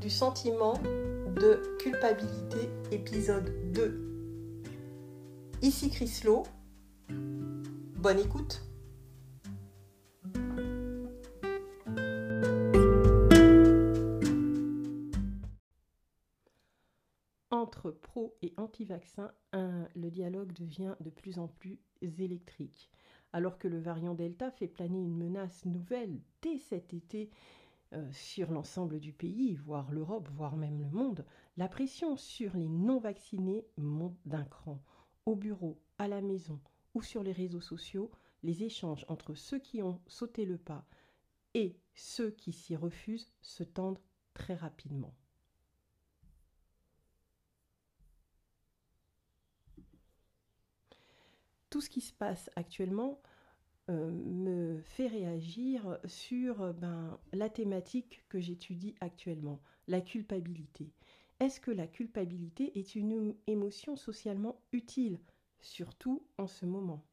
du sentiment de culpabilité, épisode 2. Ici Chrislot. Bonne écoute. Entre pro et anti-vaccin, le dialogue devient de plus en plus électrique. Alors que le variant Delta fait planer une menace nouvelle dès cet été sur l'ensemble du pays, voire l'Europe, voire même le monde, la pression sur les non-vaccinés monte d'un cran. Au bureau, à la maison ou sur les réseaux sociaux, les échanges entre ceux qui ont sauté le pas et ceux qui s'y refusent se tendent très rapidement. Tout ce qui se passe actuellement euh, me fait réagir sur euh, ben, la thématique que j'étudie actuellement, la culpabilité. Est-ce que la culpabilité est une émotion socialement utile, surtout en ce moment?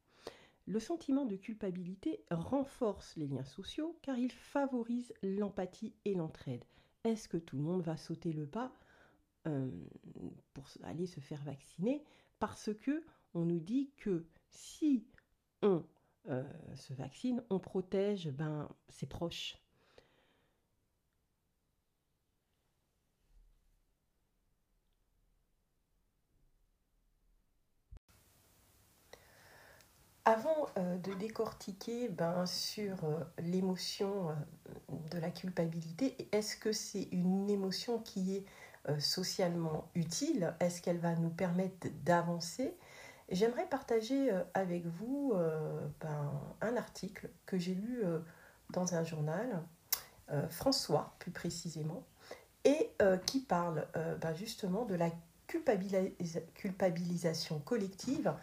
Le sentiment de culpabilité renforce les liens sociaux car il favorise l'empathie et l'entraide. Est-ce que tout le monde va sauter le pas euh, pour aller se faire vacciner? Parce que on nous dit que si on euh, se vaccine, on protège ben, ses proches. Avant euh, de décortiquer ben, sur euh, l'émotion de la culpabilité, est-ce que c'est une émotion qui est socialement utile? Est-ce qu'elle va nous permettre d'avancer? J'aimerais partager euh, avec vous euh, ben, un article que j'ai lu euh, dans un journal, François plus précisément, et qui parle ben, justement de la culpabilisation collective.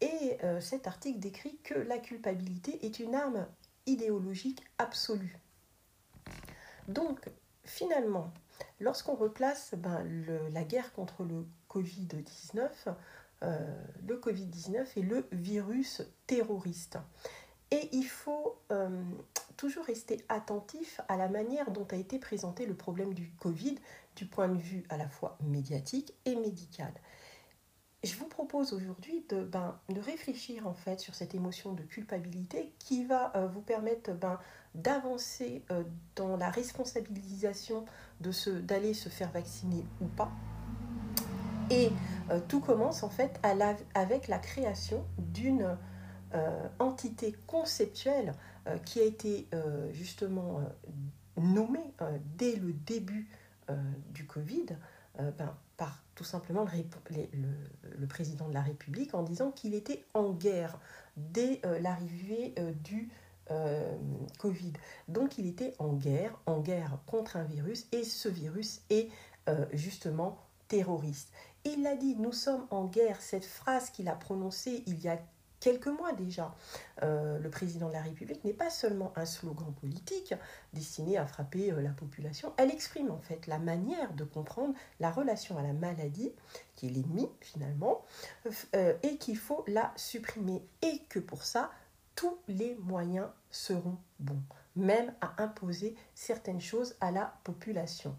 Et cet article décrit que la culpabilité est une arme idéologique absolue. Donc, finalement, lorsqu'on replace ben, la guerre contre le Covid-19 euh, le Covid-19 est le virus terroriste. Et il faut euh, toujours rester attentif à la manière dont a été présenté le problème du Covid du point de vue à la fois médiatique et médical. Je vous propose aujourd'hui de, ben, de réfléchir en fait sur cette émotion de culpabilité qui va euh, vous permettre ben, d'avancer dans la responsabilisation d'aller se faire vacciner ou pas, et euh, tout commence en fait avec la création d'une euh, entité conceptuelle euh, qui a été justement nommée dès le début du Covid ben, par tout simplement le, président de la République en disant qu'il était en guerre dès l'arrivée du Covid. Donc il était en guerre, en guerre contre un virus, et ce virus est justement terroriste. Il l'a dit, nous sommes en guerre. Cette phrase qu'il a prononcée il y a quelques mois déjà, euh, le président de la République n'est pas seulement un slogan politique destiné à frapper euh, la population, elle exprime en fait la manière de comprendre la relation à la maladie, qui est l'ennemi finalement, euh, et qu'il faut la supprimer, et que pour ça, tous les moyens seront bons, même à imposer certaines choses à la population.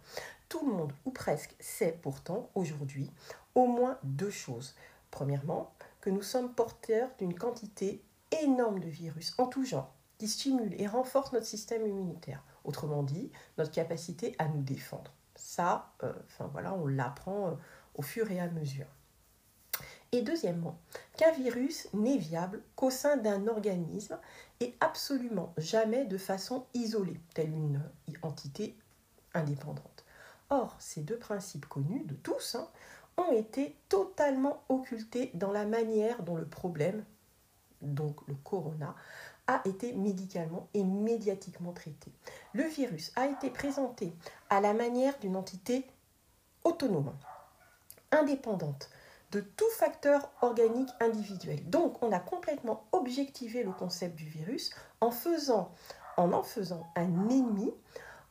Tout le monde, ou presque, sait pourtant aujourd'hui au moins deux choses. Premièrement, que nous sommes porteurs d'une quantité énorme de virus en tout genre qui stimulent et renforcent notre système immunitaire. Autrement dit, notre capacité à nous défendre. Ça, euh, voilà, on l'apprend euh, au fur et à mesure. Et deuxièmement, qu'un virus n'est viable qu'au sein d'un organisme et absolument jamais de façon isolée, telle une entité indépendante. Or, ces deux principes connus de tous hein, ont été totalement occultés dans la manière dont le problème, donc le corona, a été médicalement et médiatiquement traité. Le virus a été présenté à la manière d'une entité autonome, indépendante de tout facteur organique individuel. Donc on a complètement objectivé le concept du virus en en faisant un ennemi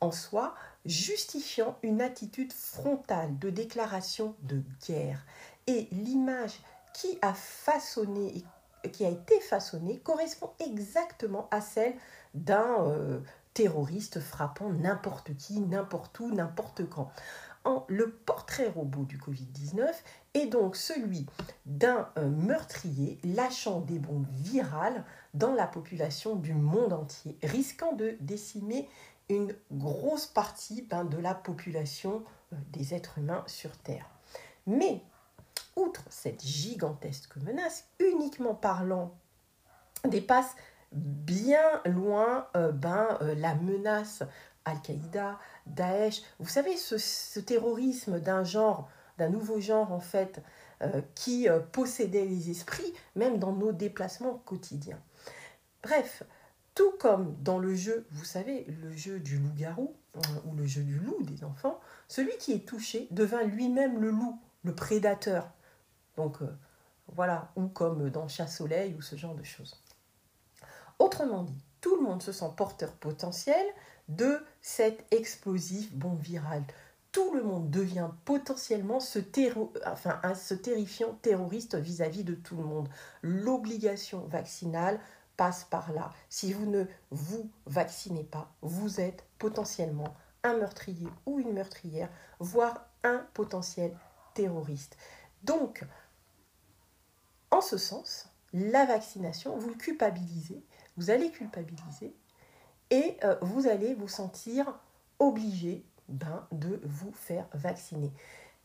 en soi justifiant une attitude frontale de déclaration de guerre. Et l'image qui a façonné qui a été façonnée correspond exactement à celle d'un euh, terroriste frappant n'importe qui, n'importe où, n'importe quand. le portrait robot du Covid-19 est donc celui d'un euh, meurtrier lâchant des bombes virales dans la population du monde entier, risquant de décimer une grosse partie ben, de la population euh, des êtres humains sur Terre. Mais, outre cette gigantesque menace, uniquement parlant, dépasse bien loin euh, ben, euh, la menace Al-Qaïda, Daesh. Vous savez, ce, terrorisme d'un genre, d'un nouveau genre en fait, qui possédait les esprits, même dans nos déplacements quotidiens. Bref, tout comme dans le jeu, vous savez, le jeu du loup-garou, euh, ou le jeu du loup des enfants, celui qui est touché devint lui-même le loup, le prédateur. Donc euh, voilà, ou comme dans Chat-Soleil, ou ce genre de choses. Autrement dit, tout le monde se sent porteur potentiel de cette explosive bombe virale. Tout le monde devient potentiellement ce, terrifiant terroriste vis à -vis de tout le monde. L'obligation vaccinale passe par là. Si vous ne vous vaccinez pas, vous êtes potentiellement un meurtrier ou une meurtrière, voire un potentiel terroriste. Donc, en ce sens, la vaccination, vous le culpabilisez, vous allez culpabiliser et euh, vous allez vous sentir obligé ben, de vous faire vacciner.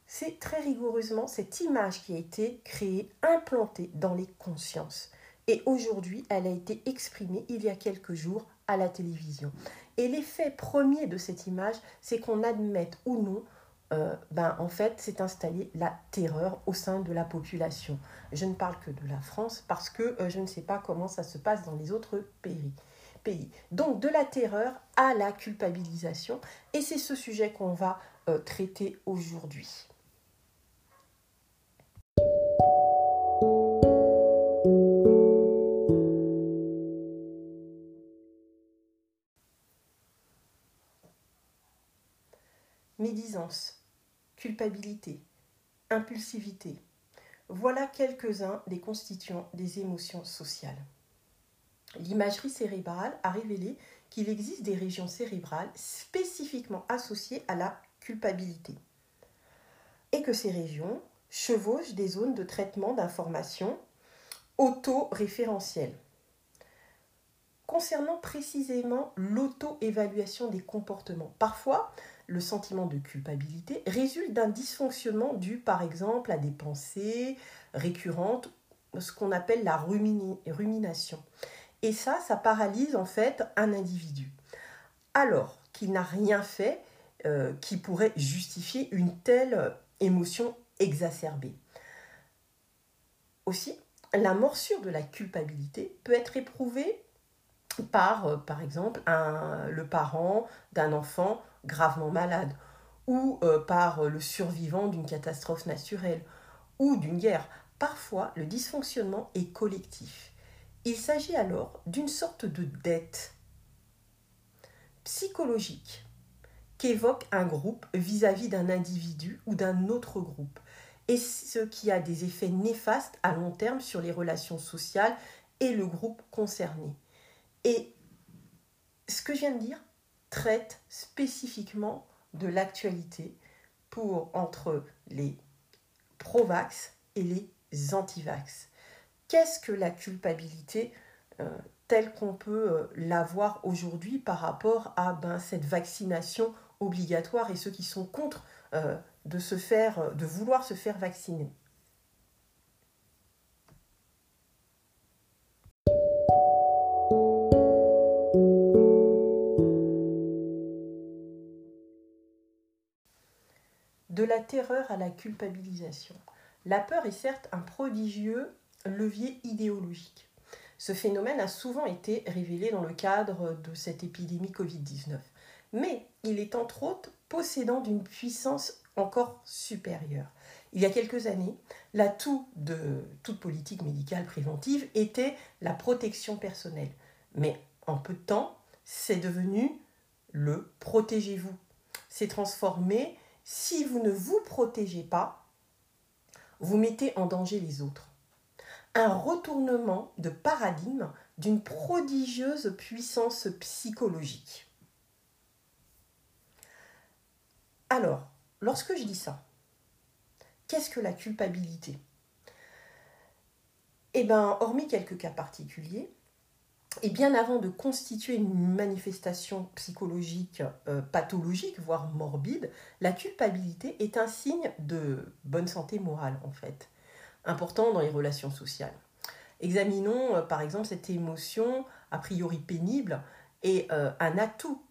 C'est très rigoureusement cette image qui a été créée, implantée dans les consciences. Et aujourd'hui, elle a été exprimée il y a quelques jours à la télévision. Et l'effet premier de cette image, c'est qu'on admette ou non, euh, ben, en fait, c'est installé la terreur au sein de la population. Je ne parle que de la France parce que euh, je ne sais pas comment ça se passe dans les autres pays. pays. Donc de la terreur à la culpabilisation. Et c'est ce sujet qu'on va euh, traiter aujourd'hui. Médisance, culpabilité, impulsivité. Voilà quelques-uns des constituants des émotions sociales. L'imagerie cérébrale a révélé qu'il existe des régions cérébrales spécifiquement associées à la culpabilité et que ces régions chevauchent des zones de traitement d'informations auto-référentielles. Concernant précisément l'auto-évaluation des comportements, parfois le sentiment de culpabilité résulte d'un dysfonctionnement dû par exemple à des pensées récurrentes, ce qu'on appelle la rumination. Et ça, ça paralyse en fait un individu. Alors qu'il n'a rien fait euh, qui pourrait justifier une telle émotion exacerbée. Aussi, la morsure de la culpabilité peut être éprouvée par, euh, par exemple, le parent d'un enfant gravement malade, ou euh, par le survivant d'une catastrophe naturelle, ou d'une guerre. Parfois, le dysfonctionnement est collectif. Il s'agit alors d'une sorte de dette psychologique qu'évoque un groupe vis-à-vis d'un individu ou d'un autre groupe, et ce qui a des effets néfastes à long terme sur les relations sociales et le groupe concerné. Et ce que je viens de dire traite spécifiquement de l'actualité pour entre les pro-vax et les anti-vax. Qu'est-ce que la culpabilité euh, telle qu'on peut euh, la voir aujourd'hui par rapport à ben, cette vaccination obligatoire et ceux qui sont contre euh, de se faire, de vouloir se faire vacciner? La terreur à la culpabilisation. La peur est certes un prodigieux levier idéologique. Ce phénomène a souvent été révélé dans le cadre de cette épidémie Covid-19. Mais il est entre autres possédant d'une puissance encore supérieure. Il y a quelques années, l'atout de toute politique médicale préventive était la protection personnelle. Mais en peu de temps, c'est devenu le protégez-vous. C'est transformé si vous ne vous protégez pas, vous mettez en danger les autres. Un retournement de paradigme d'une prodigieuse puissance psychologique. Alors, lorsque je dis ça, qu'est-ce que la culpabilité? Eh bien, hormis quelques cas particuliers, et bien avant de constituer une manifestation psychologique euh, pathologique, voire morbide, la culpabilité est un signe de bonne santé morale, en fait, important dans les relations sociales. Examinons euh, par exemple cette émotion a priori pénible et euh, un atout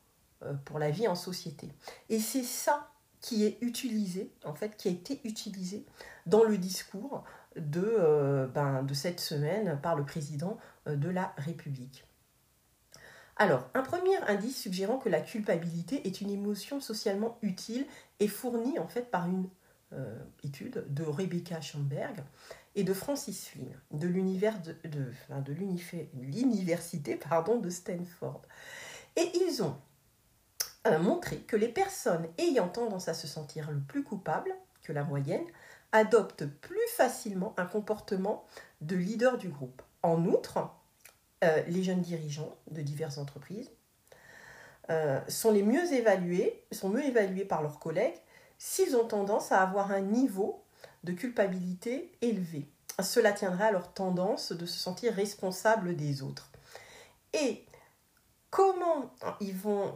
pour la vie en société. Et c'est ça qui est utilisé, en fait, qui a été utilisé dans le discours de, ben, de cette semaine par le président de la République. Alors, un premier indice suggérant que la culpabilité est une émotion socialement utile est fourni en fait par une euh, étude de Rebecca Schomberg et de Francis Flynn de l'université de, de Stanford. Et ils ont euh, montré que les personnes ayant tendance à se sentir le plus coupables que la moyenne adoptent plus facilement un comportement de leader du groupe. En outre, euh, les jeunes dirigeants de diverses entreprises euh, sont les mieux évalués, sont mieux évalués par leurs collègues s'ils ont tendance à avoir un niveau de culpabilité élevé. Cela tiendrait à leur tendance de se sentir responsable des autres. Et comment ils vont,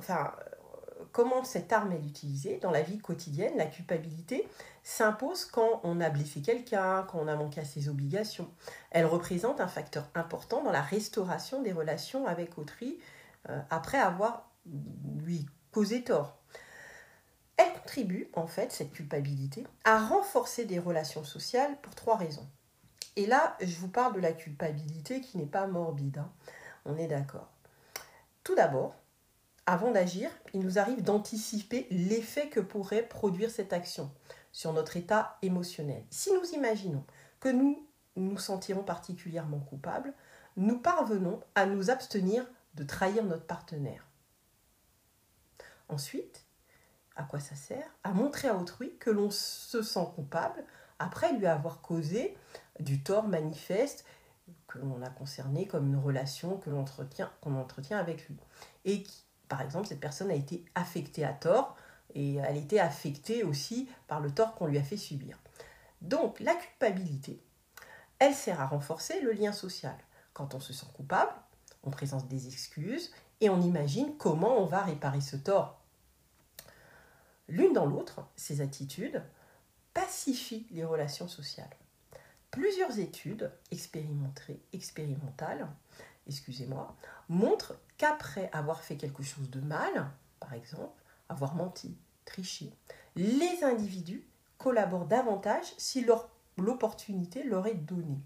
comment cette arme est utilisée dans la vie quotidienne, la culpabilité s'impose quand on a blessé quelqu'un, quand on a manqué à ses obligations. Elle représente un facteur important dans la restauration des relations avec autrui euh, après avoir lui causé tort. Elle contribue, en fait, cette culpabilité, à renforcer des relations sociales pour trois raisons. Et là, je vous parle de la culpabilité qui n'est pas morbide, hein. on est d'accord. Tout d'abord, avant d'agir, il nous arrive d'anticiper l'effet que pourrait produire cette action sur notre état émotionnel. Si nous imaginons que nous nous sentirons particulièrement coupables, nous parvenons à nous abstenir de trahir notre partenaire. Ensuite, à quoi ça sert? À montrer à autrui que l'on se sent coupable après lui avoir causé du tort manifeste que l'on a concerné comme une relation que l'on qu'on entretient avec lui. Et qui, par exemple, cette personne a été affectée à tort et elle était affectée aussi par le tort qu'on lui a fait subir. Donc la culpabilité, elle sert à renforcer le lien social. Quand on se sent coupable, on présente des excuses et on imagine comment on va réparer ce tort. L'une dans l'autre, ces attitudes pacifient les relations sociales. Plusieurs études expérimentales excusez-moi, montrent qu'après avoir fait quelque chose de mal, par exemple, avoir menti, triché, les individus collaborent davantage si l'opportunité leur est donnée.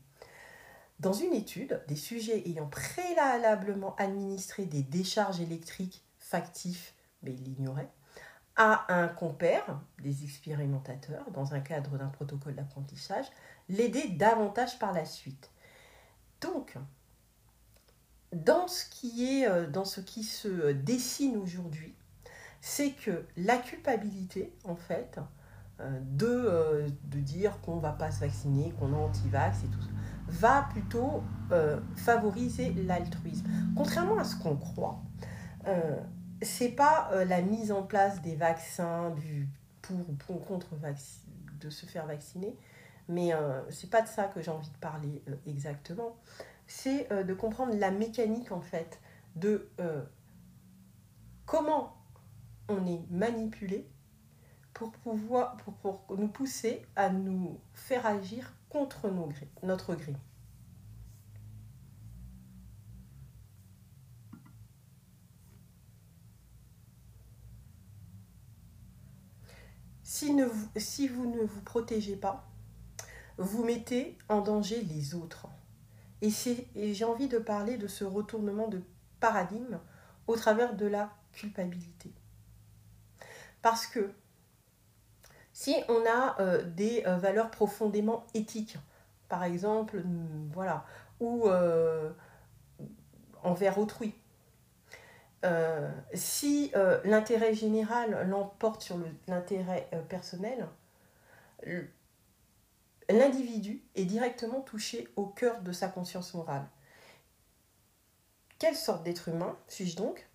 Dans une étude, des sujets ayant préalablement administré des décharges électriques factifs, mais ils l'ignoraient, à un compère des expérimentateurs, dans un cadre d'un protocole d'apprentissage, l'aider davantage par la suite. Donc, dans ce qui est euh, dans ce qui se dessine aujourd'hui, c'est que la culpabilité, en fait, euh, de, euh, de dire qu'on ne va pas se vacciner, qu'on est anti-vax et tout ça, va plutôt favoriser l'altruisme. Contrairement à ce qu'on croit, c'est pas la mise en place des vaccins du, pour ou contre de se faire vacciner, mais c'est pas de ça que j'ai envie de parler exactement c'est euh, de comprendre la mécanique en fait de euh, comment on est manipulé pour pouvoir pour, nous pousser à nous faire agir contre notre gré. Si, si vous ne vous protégez pas, vous mettez en danger les autres. Et, j'ai envie de parler de ce retournement de paradigme au travers de la culpabilité. Parce que si on a euh, des euh, valeurs profondément éthiques, par exemple, mm, voilà, ou euh, envers autrui, si l'intérêt général l'emporte sur l'intérêt personnel, l'individu est directement touché au cœur de sa conscience morale. Quelle sorte d'être humain suis-je donc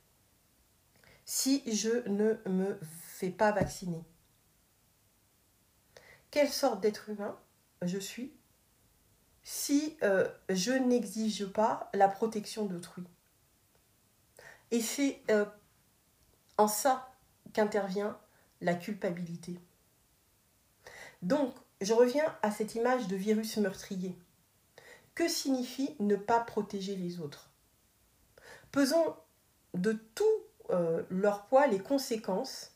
si je ne me fais pas vacciner? Quelle sorte d'être humain je suis si euh, je n'exige pas la protection d'autrui? Et c'est euh, en ça qu'intervient la culpabilité. Donc, je reviens à cette image de virus meurtrier. Que signifie ne pas protéger les autres? Pesons de tout euh, leur poids les conséquences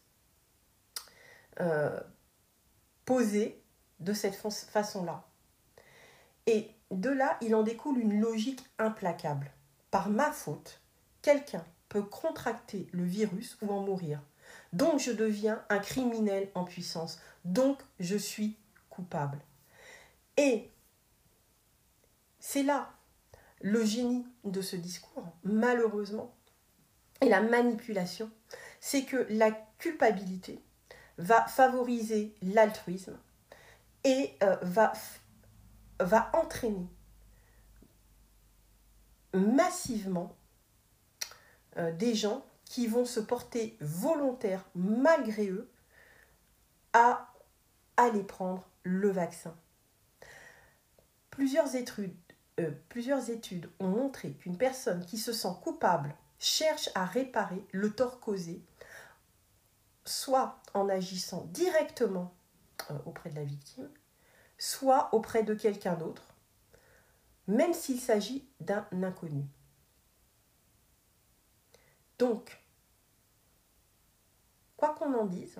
posées de cette façon-là. Et de là, il en découle une logique implacable. Par ma faute, quelqu'un peut contracter le virus ou en mourir. Donc je deviens un criminel en puissance. Donc je suis coupable. Et c'est là le génie de ce discours, malheureusement, et la manipulation, c'est que la culpabilité va favoriser l'altruisme et euh, va va entraîner massivement euh, des gens qui vont se porter volontaires malgré eux à aller prendre le vaccin. Plusieurs études, euh, plusieurs études ont montré qu'une personne qui se sent coupable cherche à réparer le tort causé, soit en agissant directement euh, auprès de la victime, soit auprès de quelqu'un d'autre, même s'il s'agit d'un inconnu. Donc, quoi qu'on en dise,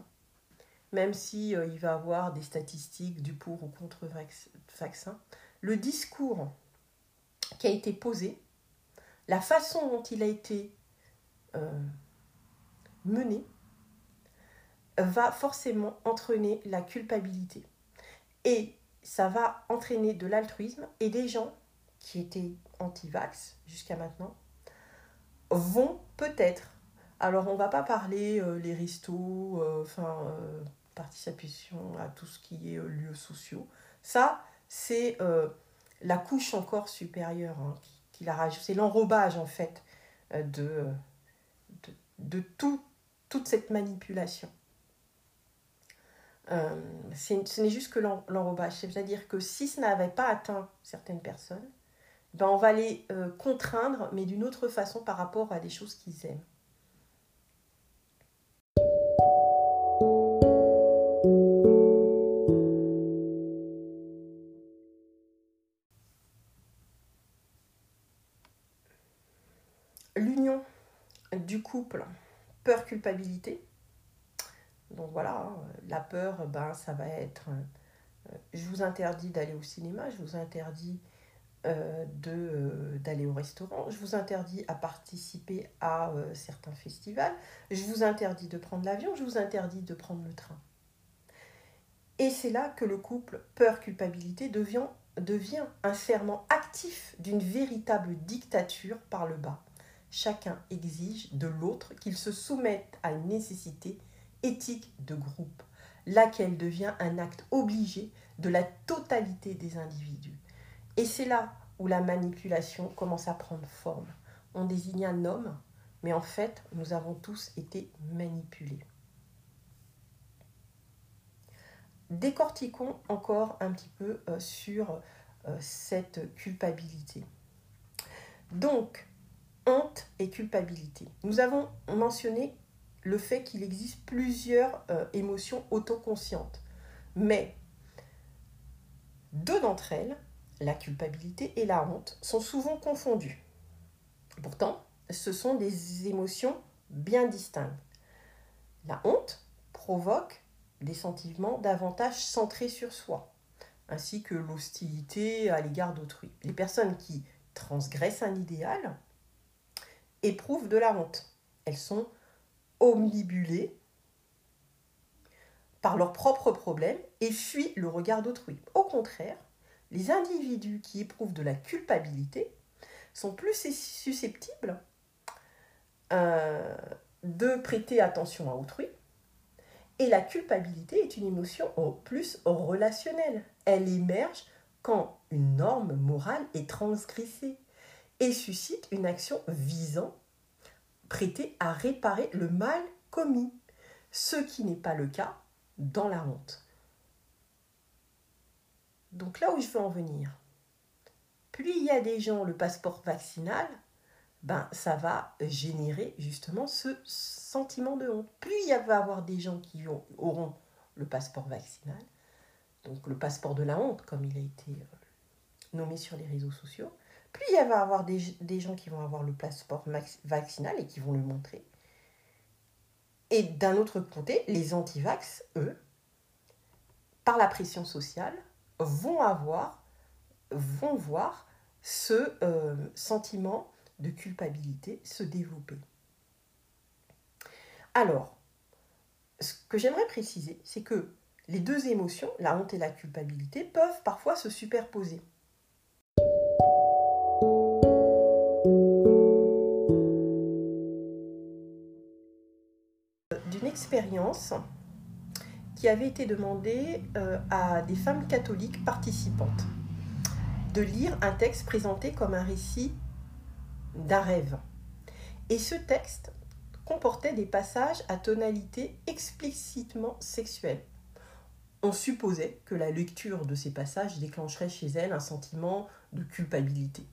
même si euh, il va avoir des statistiques du pour ou contre vaccin, le discours qui a été posé, la façon dont il a été euh, mené, va forcément entraîner la culpabilité. Et ça va entraîner de l'altruisme et des gens qui étaient anti-vax jusqu'à maintenant vont peut-être, alors on va pas parler euh, les restos, euh, enfin participation à tout ce qui est lieux sociaux, ça c'est la couche encore supérieure hein, qui, la rajoute, c'est l'enrobage en fait de, de, tout, toute cette manipulation. Euh, ce n'est juste que l'enrobage. C'est-à-dire que si ce n'avait pas atteint certaines personnes, ben on va les euh, contraindre, mais d'une autre façon par rapport à des choses qu'ils aiment. Peur-culpabilité, donc voilà, hein, la peur, ben, ça va être... Euh, je vous interdis d'aller au cinéma, je vous interdis euh, euh, d'aller au restaurant, je vous interdis à participer à certains festivals, je vous interdis de prendre l'avion, je vous interdis de prendre le train. Et c'est là que le couple peur-culpabilité devient, devient un serment actif d'une véritable dictature par le bas. Chacun exige de l'autre qu'il se soumette à une nécessité éthique de groupe, laquelle devient un acte obligé de la totalité des individus. Et c'est là où la manipulation commence à prendre forme. On désigne un homme, mais en fait, nous avons tous été manipulés. Décortiquons encore un petit peu euh, sur euh, cette culpabilité. Donc, honte et culpabilité. Nous avons mentionné le fait qu'il existe plusieurs euh, émotions autoconscientes. Mais deux d'entre elles, la culpabilité et la honte, sont souvent confondues. Pourtant, ce sont des émotions bien distinctes. La honte provoque des sentiments davantage centrés sur soi, ainsi que l'hostilité à l'égard d'autrui. Les personnes qui transgressent un idéal éprouvent de la honte. Elles sont omnibulés par leurs propres problèmes et fuient le regard d'autrui. Au contraire, les individus qui éprouvent de la culpabilité sont plus susceptibles euh, de prêter attention à autrui. Et la culpabilité est une émotion plus relationnelle. Elle émerge quand une norme morale est transgressée et suscite une action visant prêter à réparer le mal commis, ce qui n'est pas le cas dans la honte. Donc là où je veux en venir, plus il y a des gens le passeport vaccinal, ben ça va générer justement ce sentiment de honte. Plus il va y avoir des gens qui auront le passeport vaccinal, donc le passeport de la honte comme il a été euh, nommé sur les réseaux sociaux, plus il va y avoir des, gens qui vont avoir le passeport vaccinal et qui vont le montrer. Et d'un autre côté, les antivax, eux, par la pression sociale, vont voir ce euh, sentiment de culpabilité se développer. Alors, ce que j'aimerais préciser, c'est que les deux émotions, la honte et la culpabilité, peuvent parfois se superposer. Expérience qui avait été demandée euh, à des femmes catholiques participantes de lire un texte présenté comme un récit d'un rêve. Et ce texte comportait des passages à tonalité explicitement sexuelle. On supposait que la lecture de ces passages déclencherait chez elle un sentiment de culpabilité.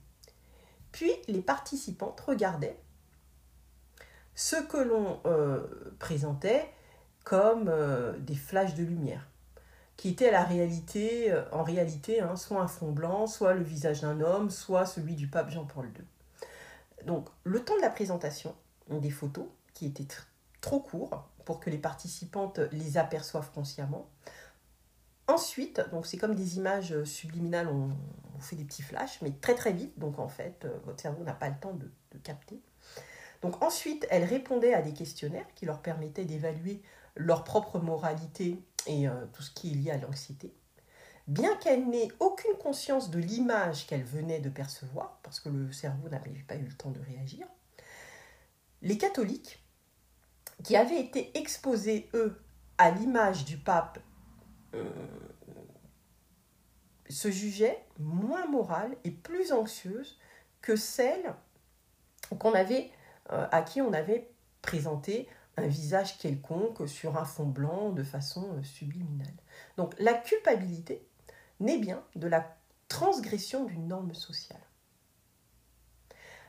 Puis les participantes regardaient ce que l'on euh, présentait comme euh, des flashs de lumière, qui étaient la réalité, euh, en réalité hein, soit un fond blanc, soit le visage d'un homme, soit celui du pape Jean-Paul II. Donc, le temps de la présentation des photos, qui était trop court pour que les participantes les aperçoivent consciemment. Ensuite, c'est comme des images subliminales, on, fait des petits flashs, mais très très vite, donc en fait, votre cerveau n'a pas le temps de capter. Ensuite, elles répondaient à des questionnaires qui leur permettaient d'évaluer leur propre moralité et euh, tout ce qui est lié à l'anxiété. Bien qu'elle n'ait aucune conscience de l'image qu'elle venait de percevoir, parce que le cerveau n'avait pas eu le temps de réagir, les catholiques, qui avaient été exposés, eux, à l'image du pape, euh, se jugeaient moins morales et plus anxieuses que celles qu'on avait, à qui on avait présenté un visage quelconque sur un fond blanc de façon euh, subliminale. Donc la culpabilité n'est bien de la transgression d'une norme sociale.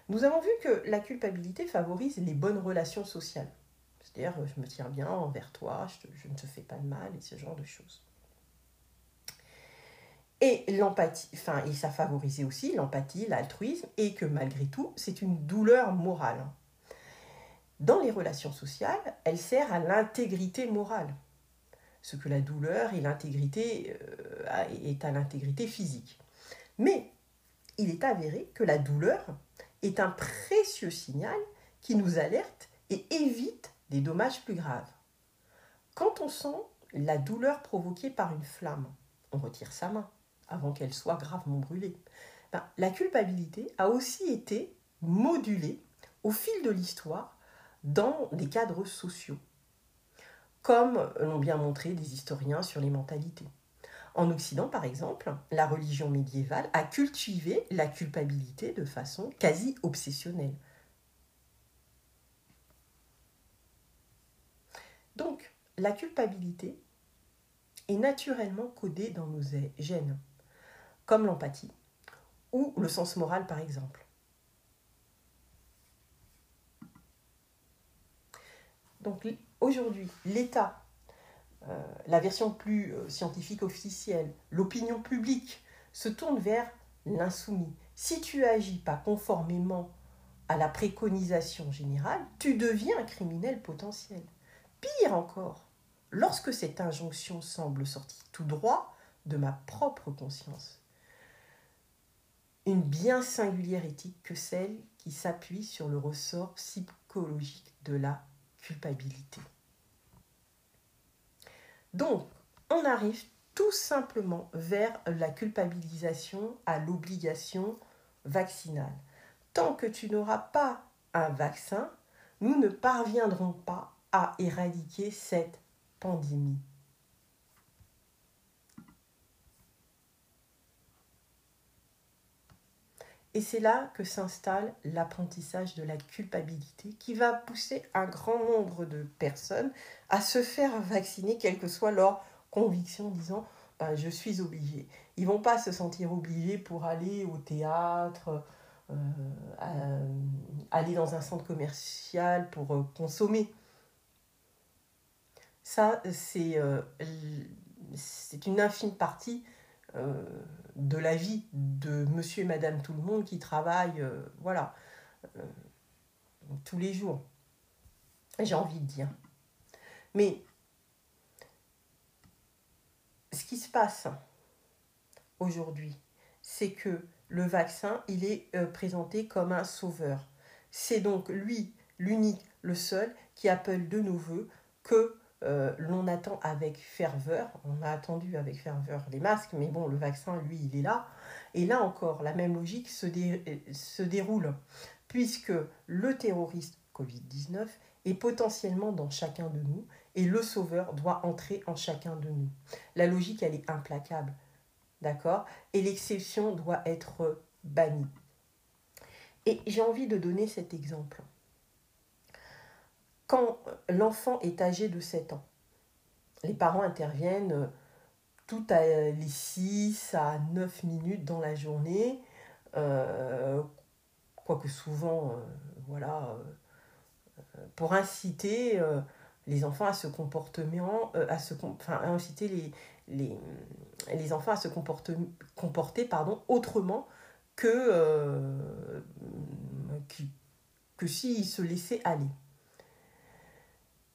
Nous avons vu que la culpabilité favorise les bonnes relations sociales. C'est-à-dire, je me tiens bien envers toi, je, ne te fais pas de mal et ce genre de choses. Et l'empathie, enfin, et ça favorisait aussi l'empathie, l'altruisme, et que malgré tout, c'est une douleur morale. Dans les relations sociales, elle sert à l'intégrité morale ce que la douleur et l'intégrité euh, est à l'intégrité physique. Mais il est avéré que la douleur est un précieux signal qui nous alerte et évite des dommages plus graves. Quand on sent la douleur provoquée par une flamme, on retire sa main avant qu'elle soit gravement brûlée. Ben, la culpabilité a aussi été modulée au fil de l'histoire dans des cadres sociaux comme l'ont bien montré des historiens sur les mentalités. En Occident, par exemple, la religion médiévale a cultivé la culpabilité de façon quasi obsessionnelle. Donc, la culpabilité est naturellement codée dans nos gènes, comme l'empathie ou le sens moral, par exemple. Donc, Aujourd'hui, l'État, euh, la version plus euh, scientifique officielle, l'opinion publique se tourne vers l'insoumis. Si tu agis pas conformément à la préconisation générale, tu deviens un criminel potentiel. Pire encore, lorsque cette injonction semble sortie tout droit de ma propre conscience. Une bien singulière éthique que celle qui s'appuie sur le ressort psychologique de la Donc, on arrive tout simplement vers la culpabilisation à l'obligation vaccinale. Tant que tu n'auras pas un vaccin, nous ne parviendrons pas à éradiquer cette pandémie. Et c'est là que s'installe l'apprentissage de la culpabilité qui va pousser un grand nombre de personnes à se faire vacciner, quelle que soit leur conviction, disant ben, je suis obligé. Ils vont pas se sentir obligés pour aller au théâtre, euh, aller dans un centre commercial pour euh, consommer. Ça, euh, c'est une infime partie de la vie de monsieur et madame tout le monde qui travaillent, voilà, tous les jours. J'ai envie de dire. Mais ce qui se passe aujourd'hui, c'est que le vaccin, il est euh, présenté comme un sauveur. C'est donc lui, l'unique, le seul, qui appelle de nos voeux que euh, l'on attend avec ferveur. On a attendu avec ferveur les masques, mais bon, le vaccin, lui, il est là. Et là encore, la même logique se, se déroule, puisque le terroriste Covid-19 est potentiellement dans chacun de nous, et le sauveur doit entrer en chacun de nous. La logique, elle est implacable. D'accord? Et l'exception doit être bannie. Et j'ai envie de donner cet exemple. Quand l'enfant est âgé de 7 ans, les parents interviennent tout à les 6 à 9 minutes dans la journée, euh, quoique souvent, euh, voilà, euh, pour inciter les enfants à se comportement, à se, enfin, inciter les, les, les enfants à se comporter, comporter pardon, autrement que, euh, que s'ils se laissaient aller.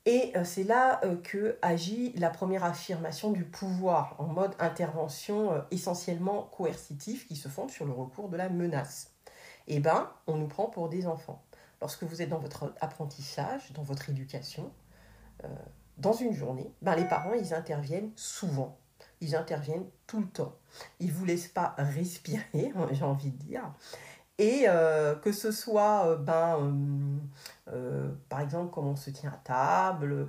Et euh, c'est là euh, que agit la première affirmation du pouvoir en mode intervention essentiellement coercitif qui se fonde sur le recours de la menace. Eh bien, on nous prend pour des enfants. Lorsque vous êtes dans votre apprentissage, dans votre éducation, dans une journée, ben, les parents, ils interviennent souvent ils interviennent tout le temps. Ils ne vous laissent pas respirer, j'ai envie de dire. Et euh, que ce soit, euh, ben, euh, par exemple, comment on se tient à table,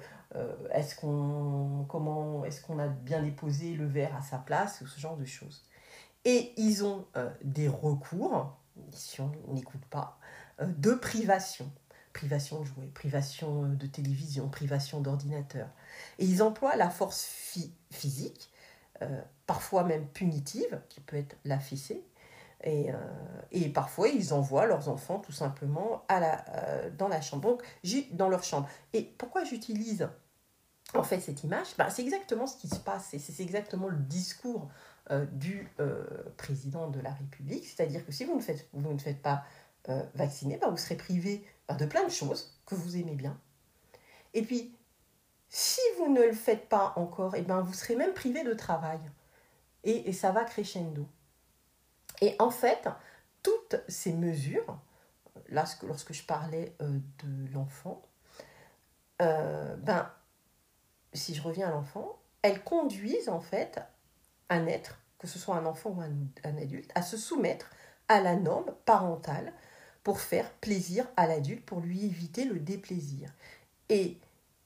est-ce qu'on comment est-ce qu'on a bien déposé le verre à sa place, ce genre de choses. Et ils ont des recours, si on n'écoute pas, de privation. Privation de jouets, privation de télévision, privation d'ordinateur. Et ils emploient la force physique euh, parfois même punitive, qui peut être la fessée. Et, euh, et, parfois, ils envoient leurs enfants tout simplement euh, dans la chambre, donc dans leur chambre. Et pourquoi j'utilise en fait cette image? Ben, C'est exactement ce qui se passe, et c'est exactement le discours du président de la République. C'est-à-dire que si vous ne faites, pas vacciner, ben, vous serez privé ben, de plein de choses que vous aimez bien. Et puis, si vous ne le faites pas encore, eh ben, vous serez même privé de travail. Et, ça va crescendo. Et en fait, toutes ces mesures, lorsque je parlais euh, de l'enfant, euh, ben, si je reviens à l'enfant, elles conduisent en fait un être, que ce soit un enfant ou un, un adulte, à se soumettre à la norme parentale pour faire plaisir à l'adulte, pour lui éviter le déplaisir. Et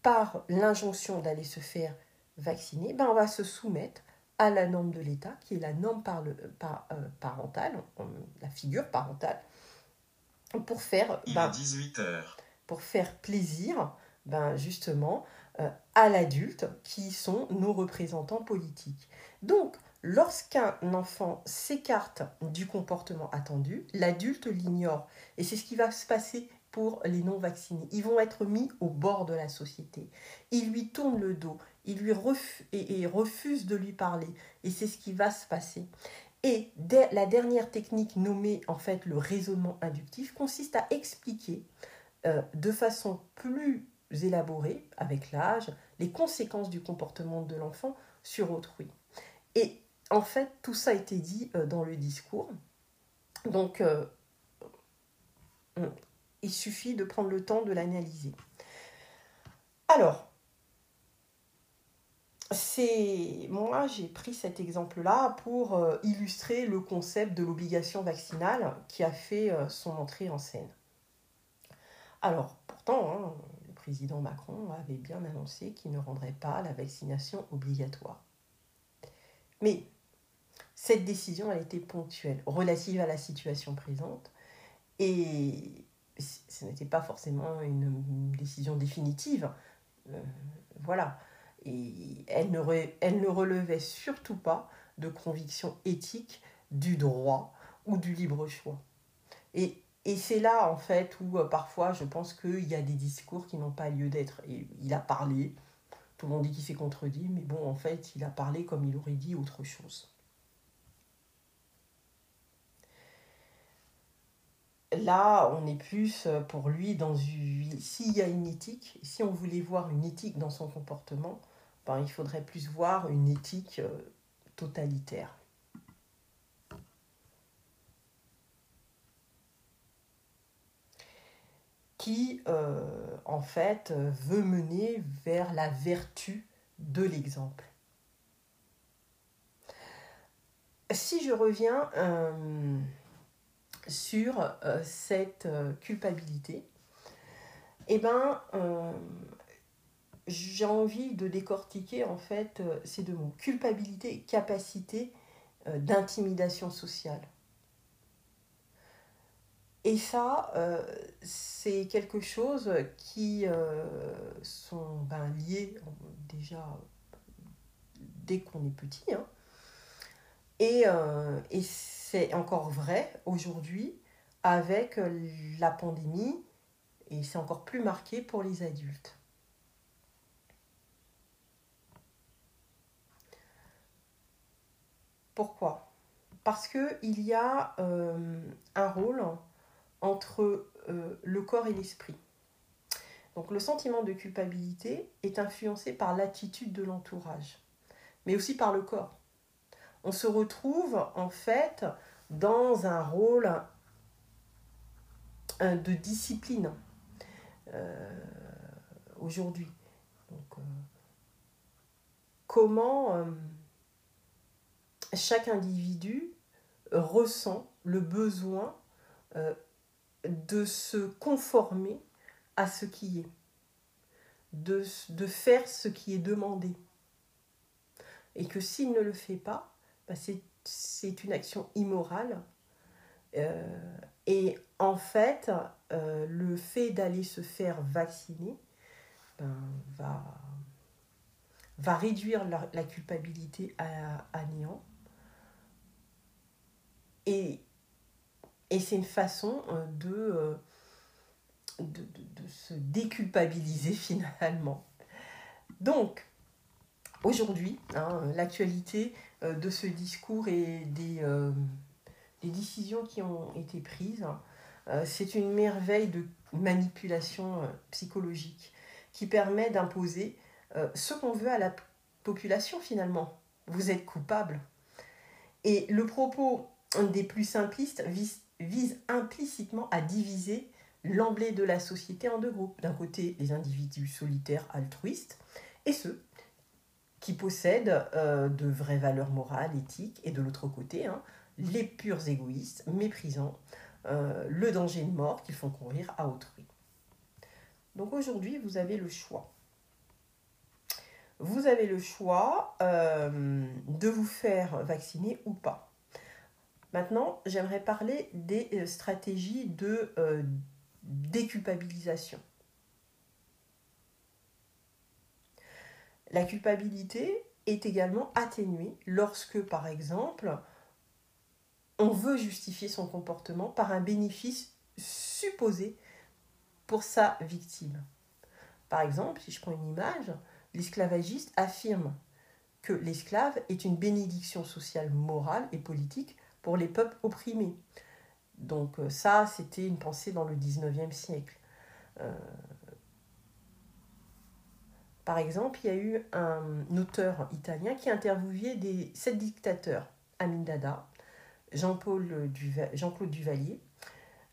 par l'injonction d'aller se faire vacciner, ben on va se soumettre à la norme de l'État, qui est la norme par le, par, euh, parentale, la figure parentale, pour faire, ben, 18 heures. pour faire plaisir ben, justement euh, à l'adulte qui sont nos représentants politiques. Donc, lorsqu'un enfant s'écarte du comportement attendu, l'adulte l'ignore. Et c'est ce qui va se passer pour les non-vaccinés. Ils vont être mis au bord de la société. Ils lui tournent le dos, ils lui et, refusent de lui parler. Et c'est ce qui va se passer. Et la dernière technique nommée en fait le raisonnement inductif consiste à expliquer euh, de façon plus élaborée, avec l'âge, les conséquences du comportement de l'enfant sur autrui. Et en fait, tout ça a été dit euh, dans le discours. Donc, euh, il suffit de prendre le temps de l'analyser. Alors, c'est moi j'ai pris cet exemple-là pour euh, illustrer le concept de l'obligation vaccinale qui a fait euh, son entrée en scène. Alors, pourtant, hein, le président Macron avait bien annoncé qu'il ne rendrait pas la vaccination obligatoire. Mais cette décision a été ponctuelle, relative à la situation présente, et ce n'était pas forcément une décision définitive. Euh, voilà. Et elle ne, relevait surtout pas de convictions éthiques du droit ou du libre choix. Et, et c'est là, en fait, où euh, parfois je pense qu'il y a des discours qui n'ont pas lieu d'être. Et il a parlé, tout le monde dit qu'il s'est contredit, mais bon, en fait, il a parlé comme il aurait dit autre chose. Là, on est plus euh, pour lui dans une... S'il y a une éthique, si on voulait voir une éthique dans son comportement, ben, il faudrait plus voir une éthique euh, totalitaire. qui, euh, en fait, veut mener vers la vertu de l'exemple. Si je reviens euh, sur cette culpabilité, eh ben, j'ai envie de décortiquer en fait ces deux mots culpabilité et capacité d'intimidation sociale. Et ça, euh, c'est quelque chose qui euh, sont ben, liés déjà dès qu'on est petit. Hein. Euh, et, c'est encore vrai aujourd'hui avec la pandémie, et c'est encore plus marqué pour les adultes. Pourquoi? Parce qu'il y a un rôle entre euh, le corps et l'esprit. Donc le sentiment de culpabilité est influencé par l'attitude de l'entourage, mais aussi par le corps. On se retrouve en fait dans un rôle euh, de discipline euh, aujourd'hui. Donc, comment chaque individu ressent le besoin de se conformer à ce qui est, de, de faire ce qui est demandé. Et que s'il ne le fait pas, bah, c'est une action immorale. Euh, et en fait, euh, le fait d'aller se faire vacciner ben, va, va réduire la, la culpabilité à, à néant. Et et c'est une façon euh, euh, de, de, se déculpabiliser finalement. Donc, aujourd'hui, hein, l'actualité euh, de ce discours et des, des, décisions qui ont été prises, c'est une merveille de manipulation psychologique qui permet d'imposer ce qu'on veut à la population finalement. Vous êtes coupable. Et le propos des plus simplistes vise vise implicitement à diviser l'emblée de la société en deux groupes. D'un côté, les individus solitaires altruistes et ceux qui possèdent euh, de vraies valeurs morales, éthiques, et de l'autre côté, hein, les purs égoïstes, méprisant euh, le danger de mort qu'ils font courir à autrui. Donc aujourd'hui, vous avez le choix. Vous avez le choix euh, de vous faire vacciner ou pas. Maintenant, j'aimerais parler des euh, stratégies de euh, déculpabilisation. La culpabilité est également atténuée lorsque, par exemple, on veut justifier son comportement par un bénéfice supposé pour sa victime. Par exemple, si je prends une image, l'esclavagiste affirme que l'esclave est une bénédiction sociale, morale et politique les peuples opprimés. Donc euh, ça, c'était une pensée dans le 19e siècle. Euh, par exemple, il y a eu un auteur italien qui interviewait des sept dictateurs, Amin Dada, Jean-Paul Jean-Claude Duvalier,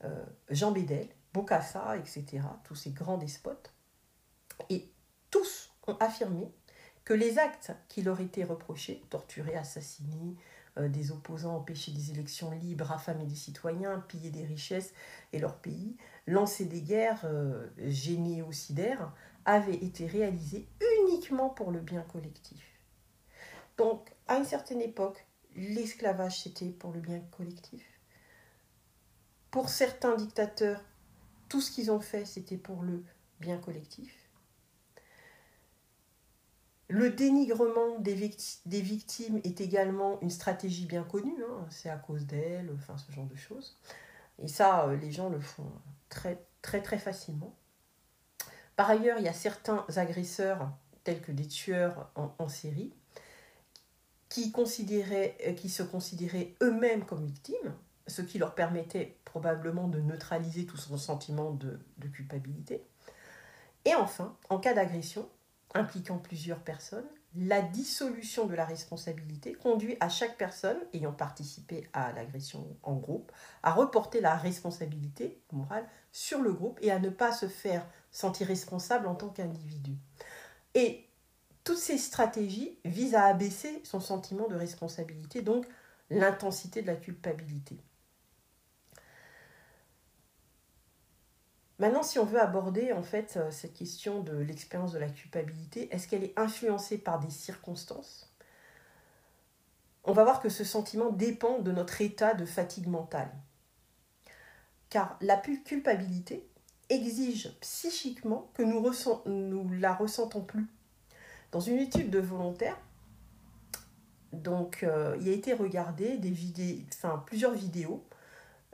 euh, Jean Bédel, Bocassa, etc., tous ces grands despotes. Et tous ont affirmé que les actes qui leur étaient reprochés, torturés, assassinés, des opposants, empêcher des élections libres, affamer des citoyens, piller des richesses et leur pays, lancer des guerres euh, géniocidaires, avaient été réalisés uniquement pour le bien collectif. Donc, à une certaine époque, l'esclavage, c'était pour le bien collectif. Pour certains dictateurs, tout ce qu'ils ont fait, c'était pour le bien collectif. Le dénigrement des, victimes est également une stratégie bien connue, hein. c'est à cause d'elles, enfin ce genre de choses. Et ça, euh, les gens le font très très facilement. Par ailleurs, il y a certains agresseurs, tels que des tueurs en, série, euh, qui se considéraient eux-mêmes comme victimes, ce qui leur permettait probablement de neutraliser tout son sentiment de culpabilité. Et enfin, en cas d'agression, impliquant plusieurs personnes, la dissolution de la responsabilité conduit à chaque personne ayant participé à l'agression en groupe à reporter la responsabilité morale sur le groupe et à ne pas se faire sentir responsable en tant qu'individu. Et toutes ces stratégies visent à abaisser son sentiment de responsabilité, donc l'intensité de la culpabilité. Maintenant, si on veut aborder en fait euh, cette question de l'expérience de la culpabilité, est-ce qu'elle est influencée par des circonstances? On va voir que ce sentiment dépend de notre état de fatigue mentale. Car la culpabilité exige psychiquement que nous, nous la ressentons plus. Dans une étude de volontaires, donc euh, il a été regardé des plusieurs vidéos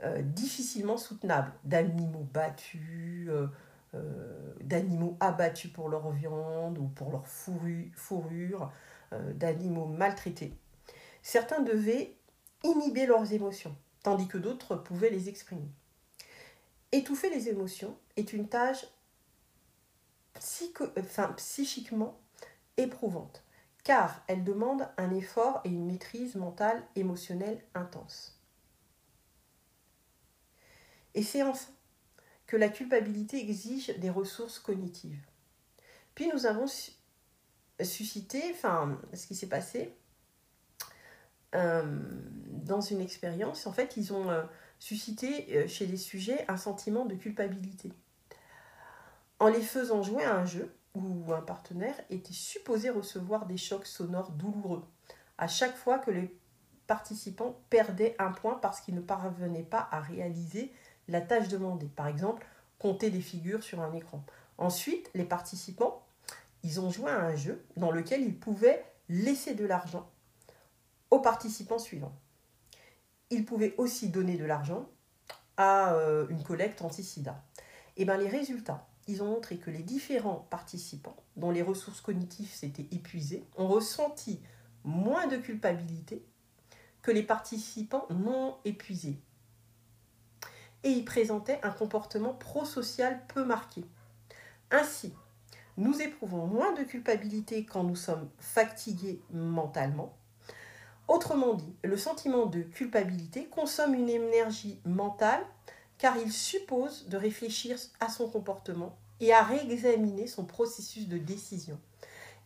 euh, difficilement soutenables, d'animaux battus, euh, euh, d'animaux abattus pour leur viande ou pour leur fourrure, d'animaux maltraités. Certains devaient inhiber leurs émotions, tandis que d'autres pouvaient les exprimer. Étouffer les émotions est une tâche psychiquement éprouvante, car elle demande un effort et une maîtrise mentale émotionnelle intense. Et c'est enfin que la culpabilité exige des ressources cognitives. Puis nous avons suscité, enfin, ce qui s'est passé euh, dans une expérience, en fait, ils ont euh, suscité euh, chez les sujets un sentiment de culpabilité. En les faisant jouer à un jeu où un partenaire était supposé recevoir des chocs sonores douloureux à chaque fois que les participants perdaient un point parce qu'ils ne parvenaient pas à réaliser la tâche demandée. Par exemple, compter des figures sur un écran. Ensuite, les participants, ils ont joué à un jeu dans lequel ils pouvaient laisser de l'argent aux participants suivants. Ils pouvaient aussi donner de l'argent à euh, une collecte anti-sida. Eh bien les résultats, ils ont montré que les différents participants, dont les ressources cognitives s'étaient épuisées, ont ressenti moins de culpabilité que les participants non épuisés et y présentait un comportement prosocial peu marqué. Ainsi, nous éprouvons moins de culpabilité quand nous sommes fatigués mentalement. Autrement dit, le sentiment de culpabilité consomme une énergie mentale car il suppose de réfléchir à son comportement et à réexaminer son processus de décision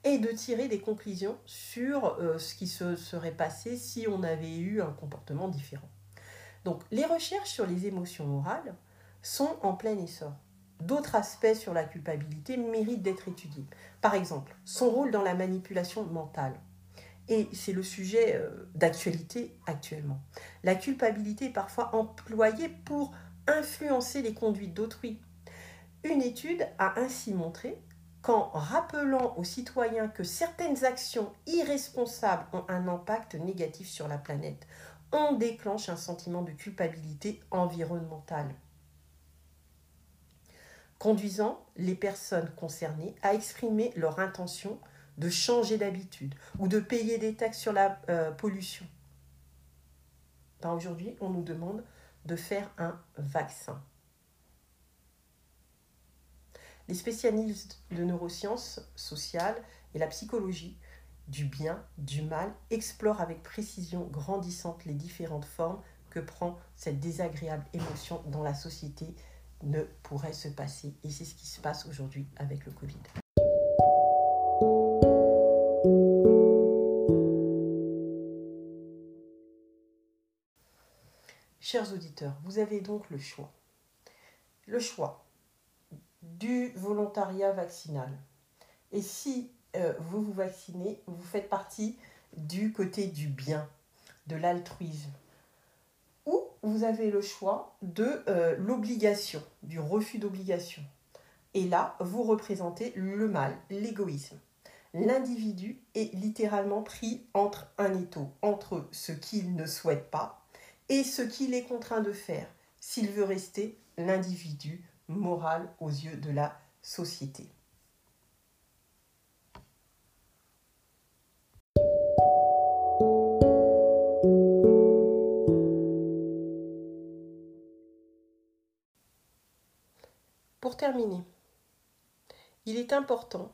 et de tirer des conclusions sur euh, ce qui se serait passé si on avait eu un comportement différent. Donc les recherches sur les émotions morales sont en plein essor. D'autres aspects sur la culpabilité méritent d'être étudiés. Par exemple, son rôle dans la manipulation mentale. Et c'est le sujet euh, d'actualité actuellement. La culpabilité est parfois employée pour influencer les conduites d'autrui. Une étude a ainsi montré qu'en rappelant aux citoyens que certaines actions irresponsables ont un impact négatif sur la planète, on déclenche un sentiment de culpabilité environnementale, conduisant les personnes concernées à exprimer leur intention de changer d'habitude ou de payer des taxes sur la euh, pollution. Aujourd'hui, on nous demande de faire un vaccin. Les spécialistes de neurosciences sociales et la psychologie du bien, du mal, explore avec précision grandissante les différentes formes que prend cette désagréable émotion dans la société ne pourrait se passer. Et c'est ce qui se passe aujourd'hui avec le Covid. Chers auditeurs, vous avez donc le choix. Le choix du volontariat vaccinal. Et si euh, vous vous vaccinez, vous faites partie du côté du bien, de l'altruisme. Ou vous avez le choix de euh, l'obligation, du refus d'obligation. Et là, vous représentez le mal, l'égoïsme. l'individu est littéralement pris entre un étau, entre ce qu'il ne souhaite pas et ce qu'il est contraint de faire s'il veut rester l'individu moral aux yeux de la société. Il est important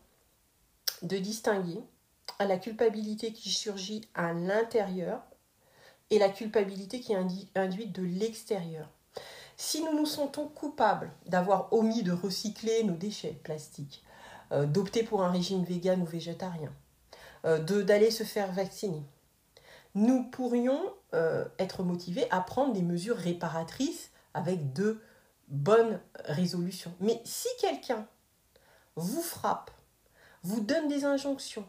de distinguer la culpabilité qui surgit à l'intérieur et la culpabilité qui est induite de l'extérieur. Si nous nous sentons coupables d'avoir omis de recycler nos déchets plastiques, euh, d'opter pour un régime vegan ou végétarien, euh, d'aller se faire vacciner, nous pourrions euh, être motivés à prendre des mesures réparatrices avec de bonnes résolutions. Mais si quelqu'un vous frappe, vous donne des injonctions,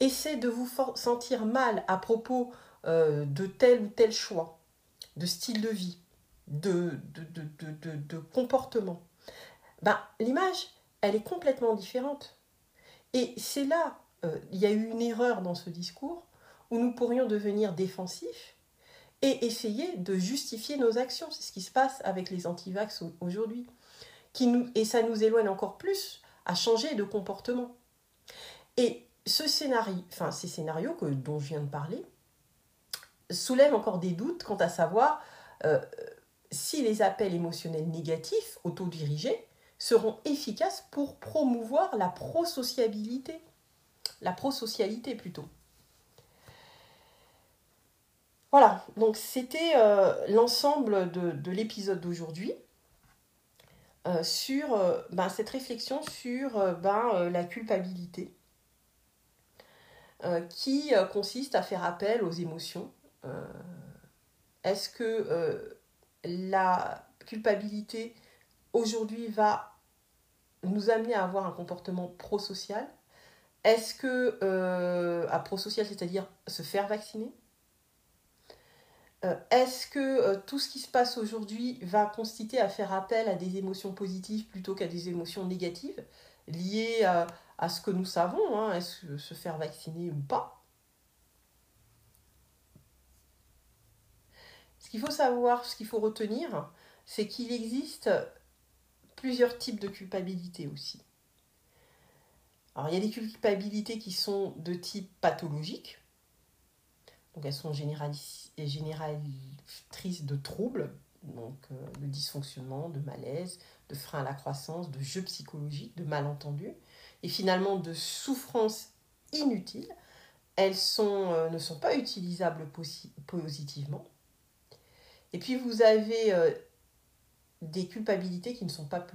essaie de vous sentir mal à propos euh, de tel ou tel choix, de style de vie, de, de, comportement, ben, l'image, elle est complètement différente. Et c'est là, euh, il y a eu une erreur dans ce discours, où nous pourrions devenir défensifs et essayer de justifier nos actions. C'est ce qui se passe avec les antivax aujourd'hui. et ça nous éloigne encore plus à changer de comportement. Et ce scénario, enfin ces scénarios que, dont je viens de parler, soulèvent encore des doutes quant à savoir euh, si les appels émotionnels négatifs autodirigés seront efficaces pour promouvoir la prosociabilité, la prosocialité plutôt. Voilà, donc c'était euh, l'ensemble de, l'épisode d'aujourd'hui euh, sur ben, cette réflexion sur ben, la culpabilité euh, qui euh, consiste à faire appel aux émotions. Euh, est-ce que la culpabilité aujourd'hui va nous amener à avoir un comportement prosocial? Est-ce que, à prosocial, c'est-à-dire se faire vacciner? Est-ce que tout ce qui se passe aujourd'hui va consister à faire appel à des émotions positives plutôt qu'à des émotions négatives liées à, ce que nous savons, hein, est-ce se faire vacciner ou pas? Ce qu'il faut savoir, ce qu'il faut retenir, c'est qu'il existe plusieurs types de culpabilité aussi. Alors il y a des culpabilités qui sont de type pathologique, donc elles sont génératrices de troubles, donc euh, de dysfonctionnement, de malaise, de frein à la croissance, de jeux psychologiques, de malentendus et finalement de souffrances inutiles. Elles euh, ne sont pas utilisables positivement. Et puis vous avez euh, des culpabilités qui ne sont pas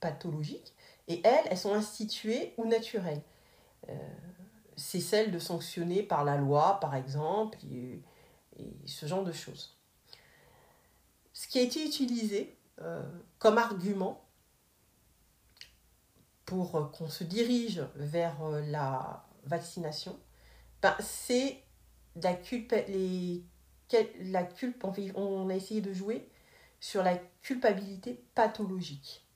pathologiques, et elles, elles sont instituées ou naturelles. Euh, c'est celle de sanctionner par la loi, par exemple, et, ce genre de choses. Ce qui a été utilisé comme argument pour euh, qu'on se dirige vers euh, la vaccination, ben, c'est la culpe, on de jouer sur la culpabilité pathologique.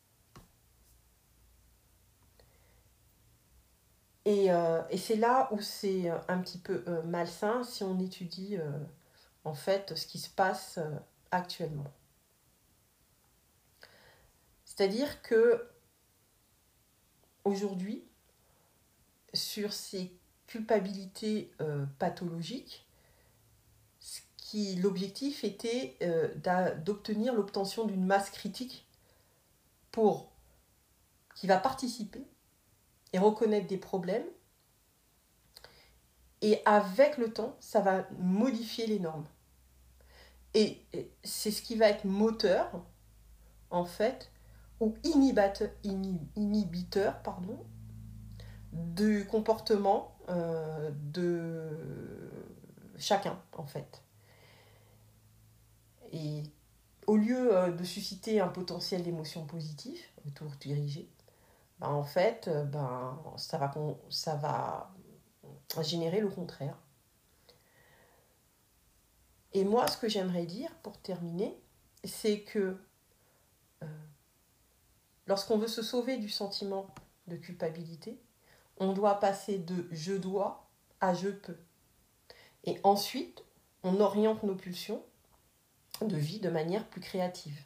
Et, euh, et c'est là où c'est un petit peu malsain si on étudie en fait ce qui se passe actuellement. C'est-à-dire que aujourd'hui sur ces culpabilités euh, pathologiques, l'objectif était euh, d'obtenir l'obtention d'une masse critique pour qui va participer et reconnaître des problèmes. Et avec le temps, ça va modifier les normes. Et c'est ce qui va être moteur, en fait, ou inhibiteur, inhibiteur pardon, du comportement euh, de chacun, en fait. Et au lieu euh, de susciter un potentiel d'émotion positive, autour dirigé, ben en fait, euh, ben, ça, va, ça va générer le contraire. Et moi, ce que j'aimerais dire pour terminer, c'est que lorsqu'on veut se sauver du sentiment de culpabilité, on doit passer de je dois à je peux. Et ensuite, on oriente nos pulsions de vie de manière plus créative.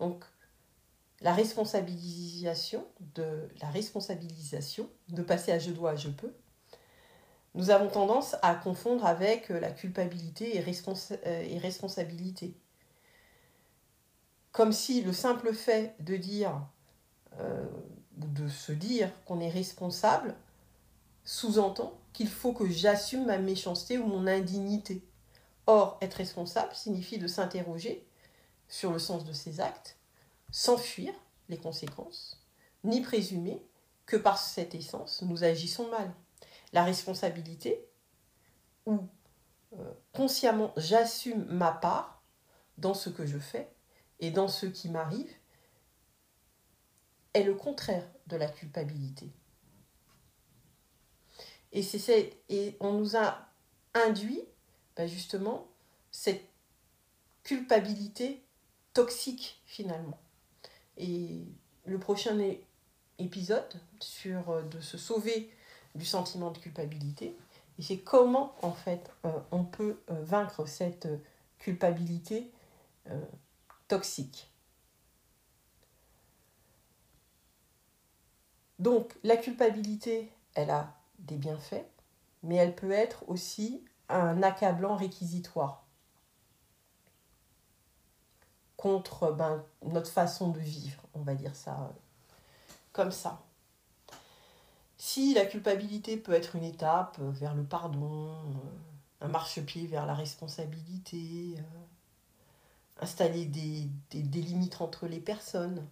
Donc, la responsabilisation de la responsabilisation de passer à je dois à je peux nous avons tendance à confondre avec la culpabilité et, euh, et responsabilité comme si le simple fait de dire euh, de se dire qu'on est responsable sous-entend qu'il faut que j'assume ma méchanceté ou mon indignité. Or, être responsable signifie de s'interroger sur le sens de ses actes, sans fuir les conséquences, ni présumer que par cette essence, nous agissons mal. La responsabilité, où euh, consciemment j'assume ma part dans ce que je fais et dans ce qui m'arrive, est le contraire de la culpabilité. Et, et on nous a induit ben justement cette culpabilité toxique finalement. Et le prochain épisode sur euh, de se sauver du sentiment de culpabilité, et c'est comment en fait euh, on peut euh, vaincre cette culpabilité toxique. Donc la culpabilité, elle a des bienfaits, mais elle peut être aussi un accablant réquisitoire contre ben, notre façon de vivre, on va dire ça euh, comme ça. Si la culpabilité peut être une étape vers le pardon, euh, un marchepied vers la responsabilité, euh, installer des, des, limites entre les personnes,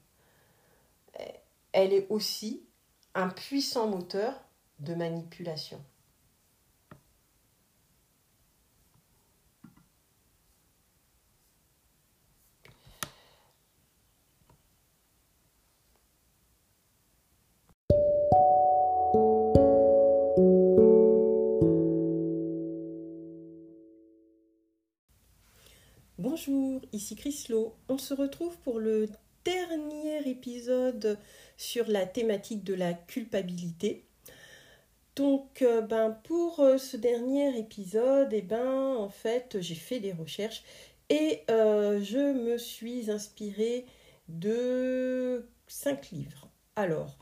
elle est aussi un puissant moteur de manipulation. Ici Chrislo. On se retrouve pour le dernier épisode sur la thématique de la culpabilité. Donc, euh, ben, pour euh, ce dernier épisode, eh ben, en fait, j'ai fait des recherches et euh, je me suis inspirée de cinq livres. Alors,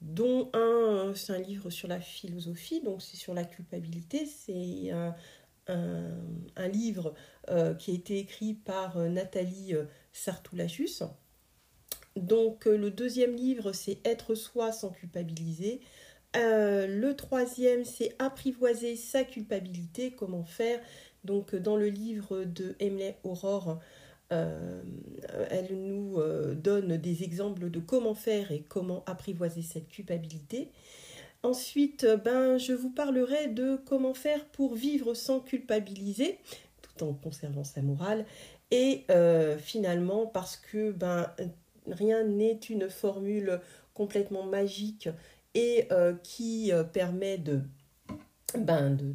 dont un, c'est un livre sur la philosophie, donc c'est sur la culpabilité. C'est un, livre qui a été écrit par Nathalie Sartoulachus. Donc euh, le deuxième livre, c'est Être soi sans culpabiliser. Euh, le troisième, c'est Apprivoiser sa culpabilité, comment faire. Donc dans le livre de Emily Aurore, euh, elle nous donne des exemples de comment faire et comment apprivoiser cette culpabilité. Ensuite, ben, je vous parlerai de comment faire pour vivre sans culpabiliser, tout en conservant sa morale. Et finalement, parce que ben, rien n'est une formule complètement magique et euh, qui euh, permet de, ben, de,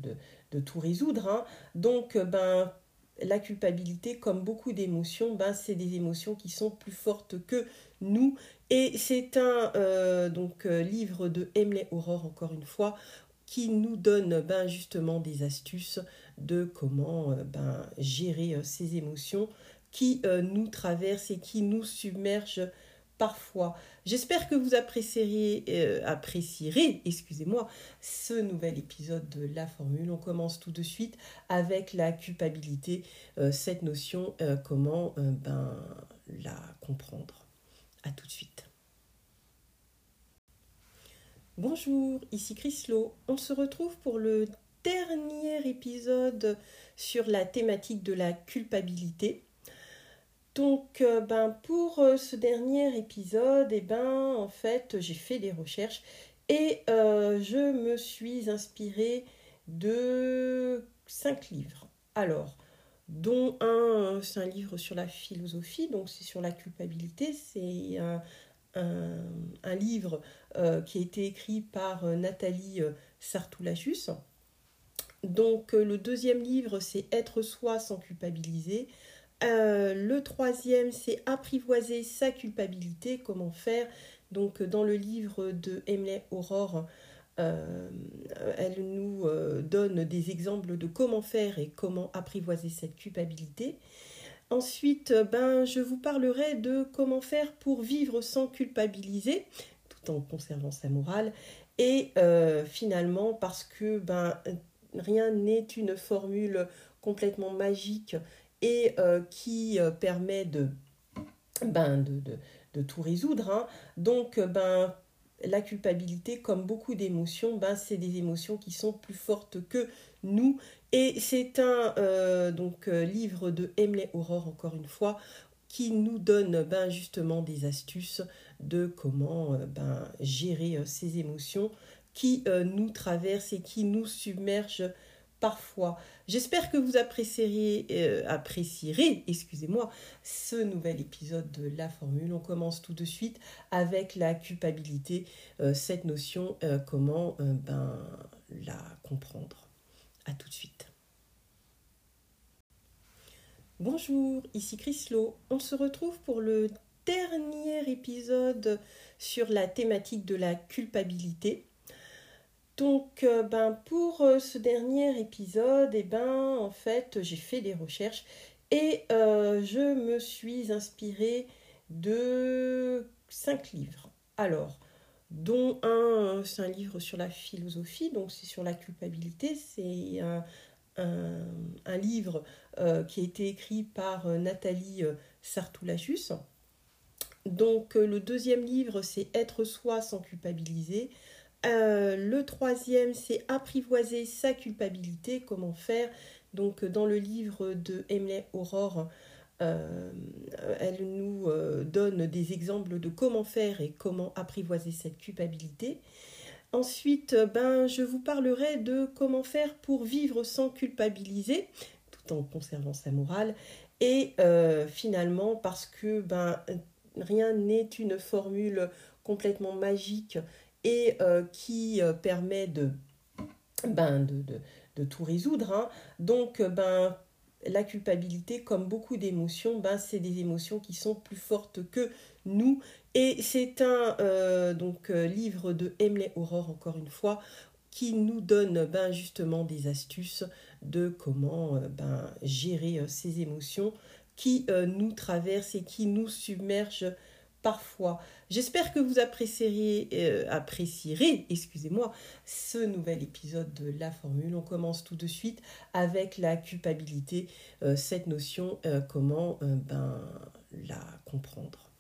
de, tout résoudre. Hein. Donc, ben, la culpabilité, comme beaucoup d'émotions, ben, c'est des émotions qui sont plus fortes que nous. Et c'est un euh, donc, livre de Emily Aurore, encore une fois, qui nous donne ben, justement des astuces de comment ben, gérer ces émotions qui euh, nous traverse et qui nous submerge parfois. J'espère que vous apprécierez, euh, apprécierez excusez-moi, ce nouvel épisode de La Formule. On commence tout de suite avec la culpabilité, euh, cette notion, comment ben, la comprendre. Tout de suite. Bonjour, ici Chrislo. On se retrouve pour le dernier épisode sur la thématique de la culpabilité. Donc, euh, ben, pour euh, ce dernier épisode, eh ben, en fait, j'ai fait des recherches et euh, je me suis inspirée de cinq livres. Alors, dont un, c'est un livre sur la philosophie, donc c'est sur la culpabilité. C'est un, un, livre qui a été écrit par Nathalie Sartoulachus. Donc, le deuxième livre, c'est Être soi sans culpabiliser. Euh, le troisième, c'est apprivoiser sa culpabilité, comment faire. Donc dans le livre de Emily Aurore, elle nous donne des exemples de comment faire et comment apprivoiser cette culpabilité. Ensuite, ben, je vous parlerai de comment faire pour vivre sans culpabiliser, tout en conservant sa morale. Et finalement, parce que ben, rien n'est une formule complètement magique et euh, qui euh, permet de, ben, de, tout résoudre. Hein. Donc, euh, ben, la culpabilité, comme beaucoup d'émotions, ben, c'est des émotions qui sont plus fortes que nous. Et c'est un donc, livre de Emily Aurore, encore une fois, qui nous donne ben, justement des astuces de comment ben, gérer ces émotions qui nous traversent et qui nous submergent parfois. J'espère que vous apprécierez, euh, apprécierez excusez-moi, ce nouvel épisode de La Formule. On commence tout de suite avec la culpabilité, euh, cette notion, euh, comment ben, la comprendre. À tout de suite. Bonjour, ici Chris Lowe. On se retrouve pour le dernier épisode sur la thématique de la culpabilité. Donc, euh, ben, pour euh, ce dernier épisode, eh ben, en fait, j'ai fait des recherches et euh, je me suis inspirée de cinq livres. Alors, dont un, c'est un livre sur la philosophie, donc c'est sur la culpabilité. C'est un, livre qui a été écrit par Nathalie Sartoulachus. Donc, le deuxième livre, c'est Être soi sans culpabiliser. Euh, le troisième, c'est apprivoiser sa culpabilité, comment faire. Donc dans le livre de Emily Aurore, euh, elle nous euh, donne des exemples de comment faire et comment apprivoiser cette culpabilité. Ensuite, ben, je vous parlerai de comment faire pour vivre sans culpabiliser, tout en conservant sa morale. Et finalement, parce que ben, rien n'est une formule complètement magique et euh, qui euh, permet de, ben, de, de, de tout résoudre. Hein. Donc, euh, ben, la culpabilité, comme beaucoup d'émotions, ben, c'est des émotions qui sont plus fortes que nous. Et c'est un donc, livre de Emily Aurore, encore une fois, qui nous donne ben, justement des astuces de comment ben, gérer ces émotions qui nous traversent et qui nous submergent parfois. J'espère que vous apprécierez, euh, apprécierez excusez-moi, ce nouvel épisode de La Formule. On commence tout de suite avec la culpabilité, euh, cette notion, euh, comment ben, la comprendre.